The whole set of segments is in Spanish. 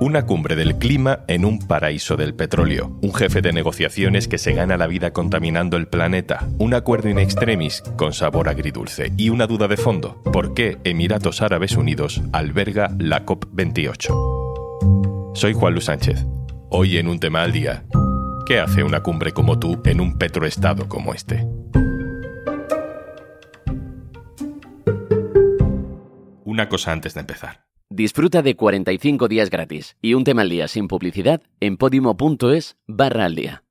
Una cumbre del clima en un paraíso del petróleo. Un jefe de negociaciones que se gana la vida contaminando el planeta. Un acuerdo in extremis con sabor agridulce. Y una duda de fondo. ¿Por qué Emiratos Árabes Unidos alberga la COP28? Soy Juan Luis Sánchez. Hoy en un tema al día. ¿Qué hace una cumbre como tú en un petroestado como este? Una cosa antes de empezar. Disfruta de 45 días gratis y un tema al día sin publicidad en podimo.es barra al día.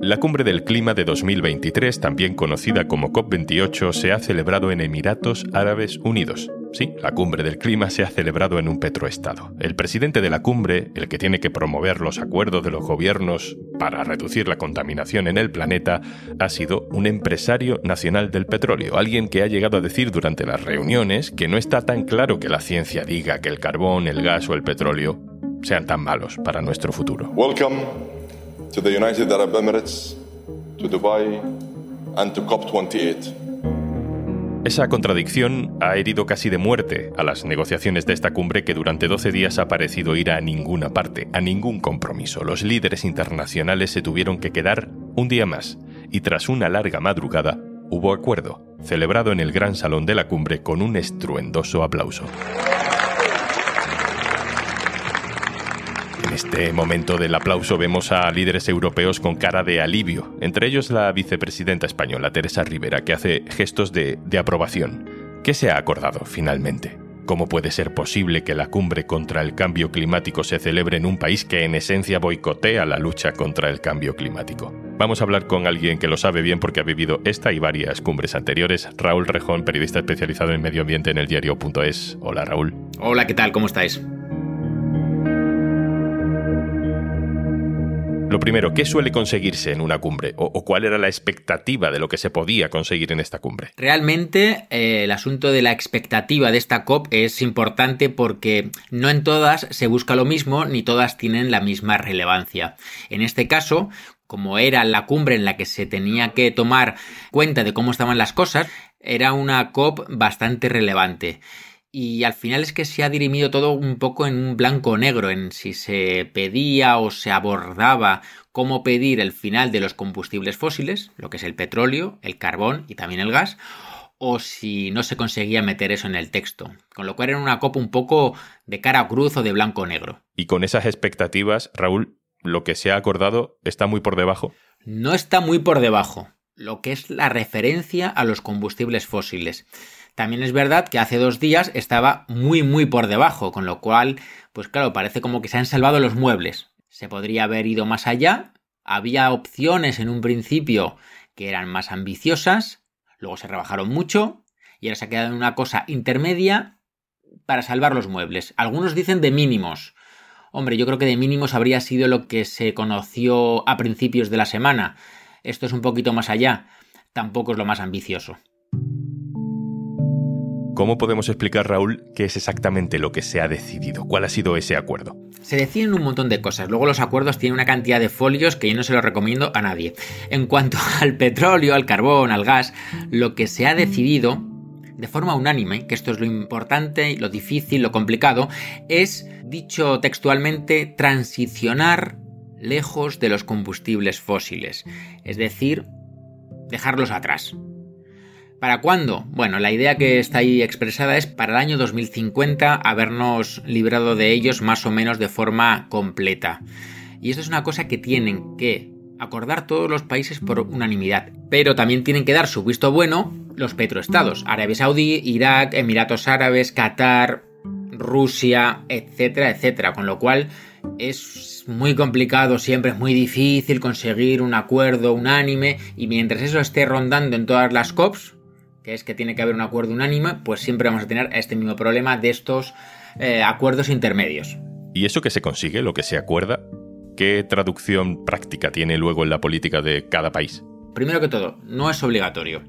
La cumbre del clima de 2023, también conocida como COP28, se ha celebrado en Emiratos Árabes Unidos. Sí, la cumbre del clima se ha celebrado en un petroestado. El presidente de la cumbre, el que tiene que promover los acuerdos de los gobiernos para reducir la contaminación en el planeta, ha sido un empresario nacional del petróleo, alguien que ha llegado a decir durante las reuniones que no está tan claro que la ciencia diga que el carbón, el gas o el petróleo sean tan malos para nuestro futuro. Welcome to the United Arab Emirates, to Dubai and to COP28. Esa contradicción ha herido casi de muerte a las negociaciones de esta cumbre que durante 12 días ha parecido ir a ninguna parte, a ningún compromiso. Los líderes internacionales se tuvieron que quedar un día más y tras una larga madrugada hubo acuerdo, celebrado en el gran salón de la cumbre con un estruendoso aplauso. Este momento del aplauso vemos a líderes europeos con cara de alivio, entre ellos la vicepresidenta española Teresa Rivera, que hace gestos de, aprobación. ¿Qué se ha acordado finalmente? ¿Cómo puede ser posible que la cumbre contra el cambio climático se celebre en un país que en esencia boicotea la lucha contra el cambio climático? Vamos a hablar con alguien que lo sabe bien porque ha vivido esta y varias cumbres anteriores. Raúl Rejón, periodista especializado en medio ambiente en el diario.es. Hola Raúl. Hola, ¿qué tal? ¿Cómo estáis? Lo primero, ¿qué suele conseguirse en una cumbre? ¿O, cuál era la expectativa de lo que se podía conseguir en esta cumbre? Realmente eh, el asunto de la expectativa de esta COP es importante porque no en todas se busca lo mismo ni todas tienen la misma relevancia. En este caso, como era la cumbre en la que se tenía que tomar cuenta de cómo estaban las cosas, era una COP bastante relevante y al final es que se ha dirimido todo un poco en un blanco negro, en si se pedía o se abordaba cómo pedir el final de los combustibles fósiles, lo que es el petróleo, el carbón y también el gas, o si no se conseguía meter eso en el texto. Con lo cual era una copa un poco de cara cruz o de blanco negro. Y con esas expectativas, Raúl, lo que se ha acordado está muy por debajo. No está muy por debajo, lo que es la referencia a los combustibles fósiles. También es verdad que hace dos días estaba muy muy por debajo, con lo cual, pues claro, parece como que se han salvado los muebles. Se podría haber ido más allá, había opciones en un principio que eran más ambiciosas, luego se rebajaron mucho y ahora se ha quedado en una cosa intermedia para salvar los muebles. Algunos dicen de mínimos. Hombre, yo creo que de mínimos habría sido lo que se conoció a principios de la semana. Esto es un poquito más allá. Tampoco es lo más ambicioso. ¿Cómo podemos explicar, Raúl, qué es exactamente lo que se ha decidido? ¿Cuál ha sido ese acuerdo? Se deciden un montón de cosas. Luego los acuerdos tienen una cantidad de folios que yo no se los recomiendo a nadie. En cuanto al petróleo, al carbón, al gas, lo que se ha decidido de forma unánime, que esto es lo importante, lo difícil, lo complicado, es, dicho textualmente, transicionar lejos de los combustibles fósiles. Es decir, dejarlos atrás. ¿Para cuándo? Bueno, la idea que está ahí expresada es para el año 2050 habernos librado de ellos más o menos de forma completa. Y esto es una cosa que tienen que acordar todos los países por unanimidad. Pero también tienen que dar su visto bueno los petroestados. Arabia Saudí, Irak, Emiratos Árabes, Qatar, Rusia, etcétera, etcétera. Con lo cual es muy complicado, siempre es muy difícil conseguir un acuerdo unánime y mientras eso esté rondando en todas las COPs, que es que tiene que haber un acuerdo unánime, pues siempre vamos a tener este mismo problema de estos eh, acuerdos intermedios. ¿Y eso que se consigue, lo que se acuerda, qué traducción práctica tiene luego en la política de cada país? Primero que todo, no es obligatorio.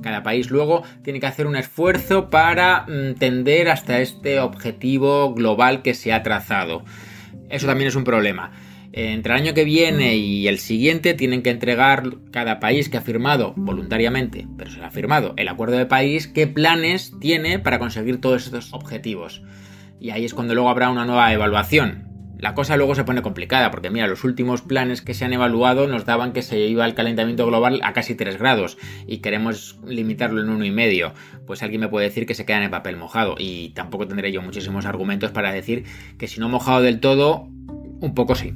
Cada país luego tiene que hacer un esfuerzo para mm, tender hasta este objetivo global que se ha trazado. Eso también es un problema. Entre el año que viene y el siguiente tienen que entregar cada país que ha firmado voluntariamente, pero se ha firmado el acuerdo de país, qué planes tiene para conseguir todos estos objetivos. Y ahí es cuando luego habrá una nueva evaluación. La cosa luego se pone complicada, porque mira, los últimos planes que se han evaluado nos daban que se iba el calentamiento global a casi 3 grados y queremos limitarlo en 1,5. Pues alguien me puede decir que se queda en el papel mojado y tampoco tendré yo muchísimos argumentos para decir que si no mojado del todo, un poco sí.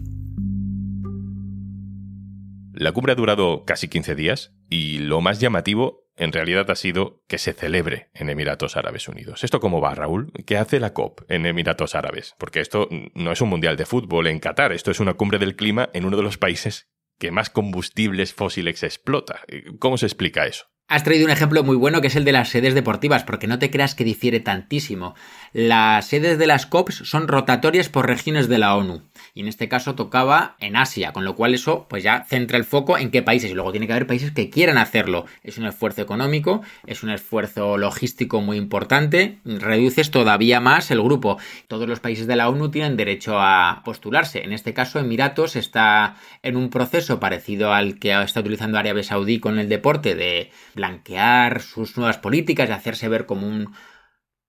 La cumbre ha durado casi 15 días y lo más llamativo en realidad ha sido que se celebre en Emiratos Árabes Unidos. ¿Esto cómo va, Raúl? ¿Qué hace la COP en Emiratos Árabes? Porque esto no es un mundial de fútbol en Qatar, esto es una cumbre del clima en uno de los países que más combustibles fósiles explota. ¿Cómo se explica eso? Has traído un ejemplo muy bueno que es el de las sedes deportivas, porque no te creas que difiere tantísimo. Las sedes de las COPs son rotatorias por regiones de la ONU. Y en este caso tocaba en Asia, con lo cual eso pues ya centra el foco en qué países. Y luego tiene que haber países que quieran hacerlo. Es un esfuerzo económico, es un esfuerzo logístico muy importante. Reduces todavía más el grupo. Todos los países de la ONU tienen derecho a postularse. En este caso, Emiratos está en un proceso parecido al que está utilizando Arabia Saudí con el deporte de blanquear sus nuevas políticas, de hacerse ver como un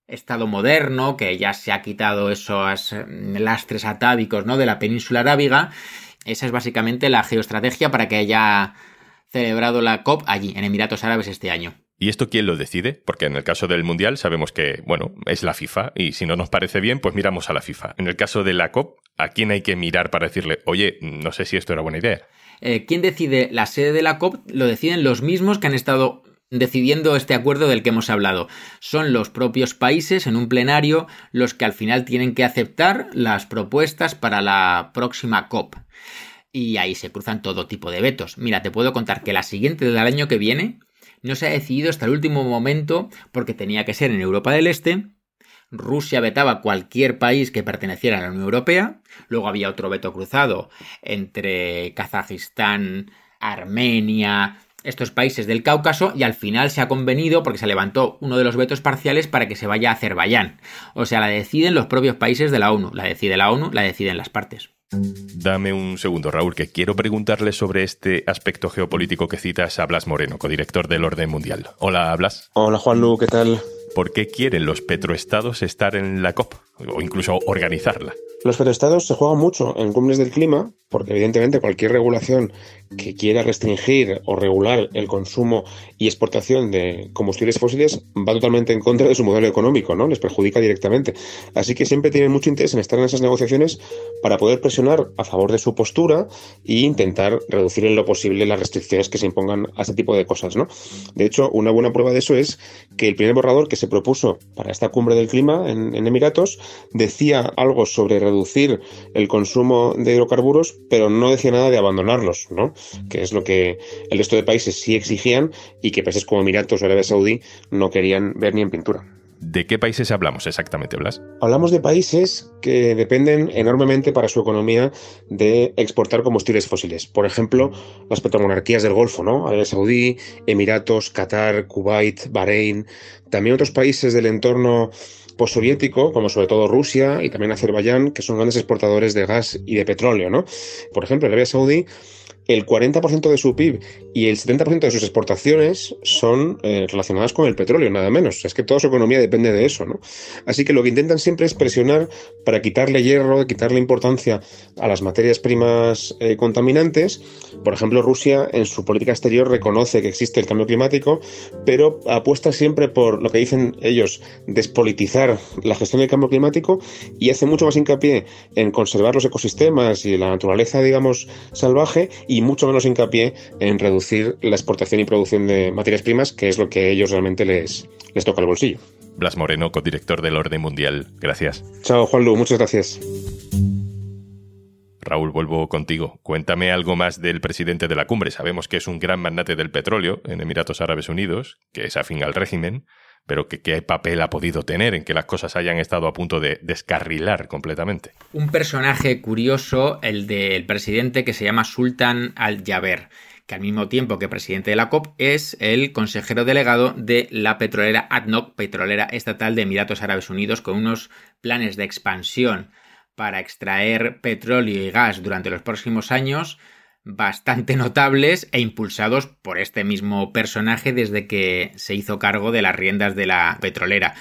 Estado moderno, que ya se ha quitado esos mm, lastres atávicos ¿no? de la península arábiga. Esa es básicamente la geoestrategia para que haya celebrado la COP allí, en Emiratos Árabes, este año. ¿Y esto quién lo decide? Porque en el caso del Mundial sabemos que, bueno, es la FIFA y si no nos parece bien, pues miramos a la FIFA. En el caso de la COP, ¿a quién hay que mirar para decirle, oye, no sé si esto era buena idea? Eh, ¿Quién decide la sede de la COP? Lo deciden los mismos que han estado decidiendo este acuerdo del que hemos hablado. Son los propios países en un plenario los que al final tienen que aceptar las propuestas para la próxima COP. Y ahí se cruzan todo tipo de vetos. Mira, te puedo contar que la siguiente del año que viene no se ha decidido hasta el último momento porque tenía que ser en Europa del Este. Rusia vetaba cualquier país que perteneciera a la Unión Europea. Luego había otro veto cruzado entre Kazajistán, Armenia, estos países del Cáucaso y al final se ha convenido porque se levantó uno de los vetos parciales para que se vaya a Azerbaiyán. O sea, la deciden los propios países de la ONU. La decide la ONU, la deciden las partes. Dame un segundo, Raúl, que quiero preguntarle sobre este aspecto geopolítico que citas a Blas Moreno, codirector del Orden Mundial. Hola, Blas. Hola, Juanlu, ¿qué tal? ¿Por qué quieren los petroestados estar en la COP o incluso organizarla? Los petroestados se juegan mucho en cumbres del clima porque evidentemente cualquier regulación que quiera restringir o regular el consumo y exportación de combustibles fósiles va totalmente en contra de su modelo económico, ¿no? Les perjudica directamente. Así que siempre tienen mucho interés en estar en esas negociaciones para poder presionar a favor de su postura e intentar reducir en lo posible las restricciones que se impongan a este tipo de cosas, ¿no? De hecho, una buena prueba de eso es que el primer borrador que se propuso para esta cumbre del clima en, en Emiratos decía algo sobre reducir el consumo de hidrocarburos pero no decía nada de abandonarlos, ¿no? Que es lo que el resto de países sí exigían y que países como Emiratos o Arabia Saudí no querían ver ni en pintura. ¿De qué países hablamos exactamente, Blas? Hablamos de países que dependen enormemente para su economía de exportar combustibles fósiles. Por ejemplo, las petromonarquías del Golfo, ¿no? Arabia Saudí, Emiratos, Qatar, Kuwait, Bahrein, también otros países del entorno postsoviético, como sobre todo Rusia y también Azerbaiyán, que son grandes exportadores de gas y de petróleo, ¿no? Por ejemplo, Arabia Saudí el 40% de su PIB y el 70% de sus exportaciones son eh, relacionadas con el petróleo, nada menos. es que toda su economía depende de eso, ¿no? Así que lo que intentan siempre es presionar para quitarle hierro, quitarle importancia a las materias primas eh, contaminantes. Por ejemplo, Rusia en su política exterior reconoce que existe el cambio climático, pero apuesta siempre por lo que dicen ellos, despolitizar la gestión del cambio climático y hace mucho más hincapié en conservar los ecosistemas y la naturaleza, digamos, salvaje mucho menos hincapié en reducir la exportación y producción de materias primas, que es lo que a ellos realmente les, les toca el bolsillo. Blas Moreno, codirector del Orden Mundial. Gracias. Chao, Juanlu. Muchas gracias. Raúl, vuelvo contigo. Cuéntame algo más del presidente de la cumbre. Sabemos que es un gran magnate del petróleo en Emiratos Árabes Unidos, que es afín al régimen, pero ¿qué, papel ha podido tener en que las cosas hayan estado a punto de descarrilar completamente? Un personaje curioso, el del presidente que se llama Sultan al-Jaber que al mismo tiempo que presidente de la COP es el consejero delegado de la petrolera ADNOC, petrolera estatal de Emiratos Árabes Unidos, con unos planes de expansión para extraer petróleo y gas durante los próximos años bastante notables e impulsados por este mismo personaje desde que se hizo cargo de las riendas de la petrolera.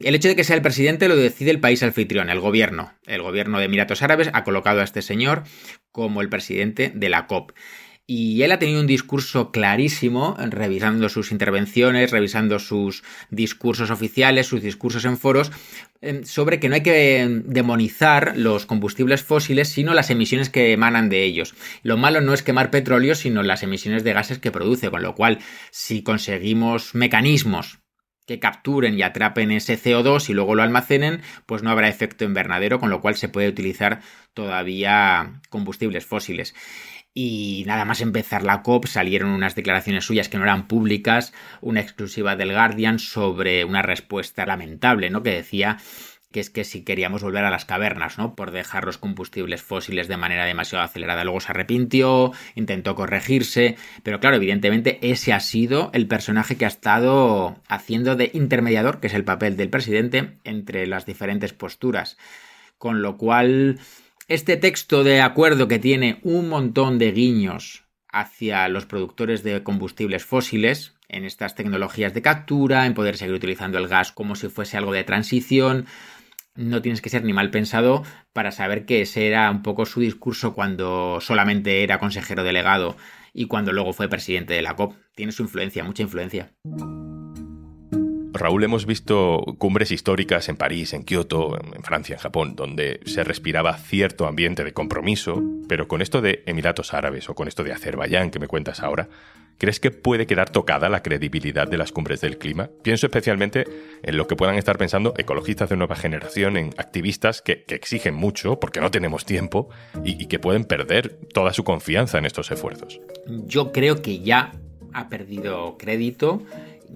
El hecho de que sea el presidente lo decide el país anfitrión, el gobierno. El gobierno de Emiratos Árabes ha colocado a este señor como el presidente de la COP. Y él ha tenido un discurso clarísimo, revisando sus intervenciones, revisando sus discursos oficiales, sus discursos en foros, sobre que no hay que demonizar los combustibles fósiles, sino las emisiones que emanan de ellos. Lo malo no es quemar petróleo, sino las emisiones de gases que produce, con lo cual, si conseguimos mecanismos que capturen y atrapen ese CO2 y luego lo almacenen, pues no habrá efecto invernadero, con lo cual se puede utilizar todavía combustibles fósiles. Y nada más empezar la COP salieron unas declaraciones suyas que no eran públicas, una exclusiva del Guardian sobre una respuesta lamentable, ¿no? Que decía que es que si queríamos volver a las cavernas, ¿no? Por dejar los combustibles fósiles de manera demasiado acelerada. Luego se arrepintió, intentó corregirse, pero claro, evidentemente ese ha sido el personaje que ha estado haciendo de intermediador, que es el papel del presidente, entre las diferentes posturas. Con lo cual, este texto de acuerdo que tiene un montón de guiños hacia los productores de combustibles fósiles, en estas tecnologías de captura, en poder seguir utilizando el gas como si fuese algo de transición, no tienes que ser ni mal pensado para saber que ese era un poco su discurso cuando solamente era consejero delegado y cuando luego fue presidente de la COP. Tiene su influencia, mucha influencia. Raúl, hemos visto cumbres históricas en París, en Kioto, en Francia, en Japón, donde se respiraba cierto ambiente de compromiso, pero con esto de Emiratos Árabes o con esto de Azerbaiyán que me cuentas ahora, ¿crees que puede quedar tocada la credibilidad de las cumbres del clima? Pienso especialmente en lo que puedan estar pensando ecologistas de nueva generación, en activistas que, exigen mucho porque no tenemos tiempo y que pueden perder toda su confianza en estos esfuerzos. Yo creo que ya ha perdido crédito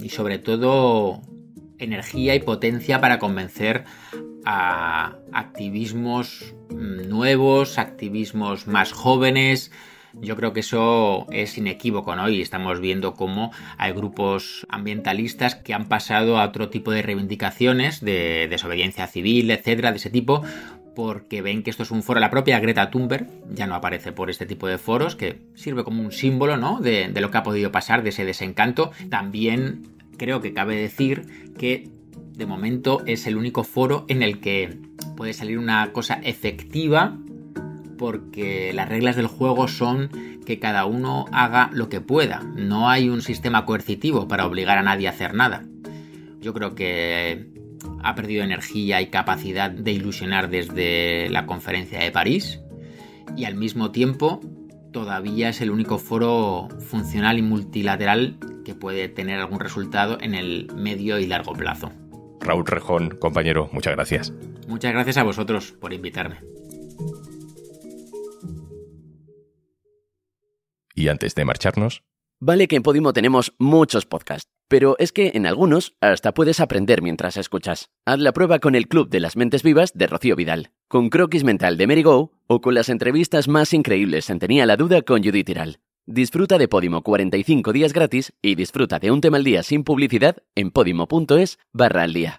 y sobre todo energía y potencia para convencer a activismos nuevos, activismos más jóvenes. Yo creo que eso es inequívoco, ¿no? Y estamos viendo cómo hay grupos ambientalistas que han pasado a otro tipo de reivindicaciones de desobediencia civil, etcétera, de ese tipo, porque ven que esto es un foro. La propia Greta Thunberg ya no aparece por este tipo de foros, que sirve como un símbolo, ¿no? De, de lo que ha podido pasar, de ese desencanto. También creo que cabe decir que de momento es el único foro en el que puede salir una cosa efectiva porque las reglas del juego son que cada uno haga lo que pueda. No hay un sistema coercitivo para obligar a nadie a hacer nada. Yo creo que ha perdido energía y capacidad de ilusionar desde la conferencia de París y al mismo tiempo todavía es el único foro funcional y multilateral que puede tener algún resultado en el medio y largo plazo. Raúl Rejón, compañero, muchas gracias. Muchas gracias a vosotros por invitarme. Y antes de marcharnos... Vale que en Podimo tenemos muchos podcasts, pero es que en algunos hasta puedes aprender mientras escuchas. Haz la prueba con el Club de las Mentes Vivas de Rocío Vidal con Croquis Mental de Merigo o con las entrevistas más increíbles en Tenía la Duda con Judith Tiral. Disfruta de Podimo 45 días gratis y disfruta de un tema al día sin publicidad en podimo.es barra al día.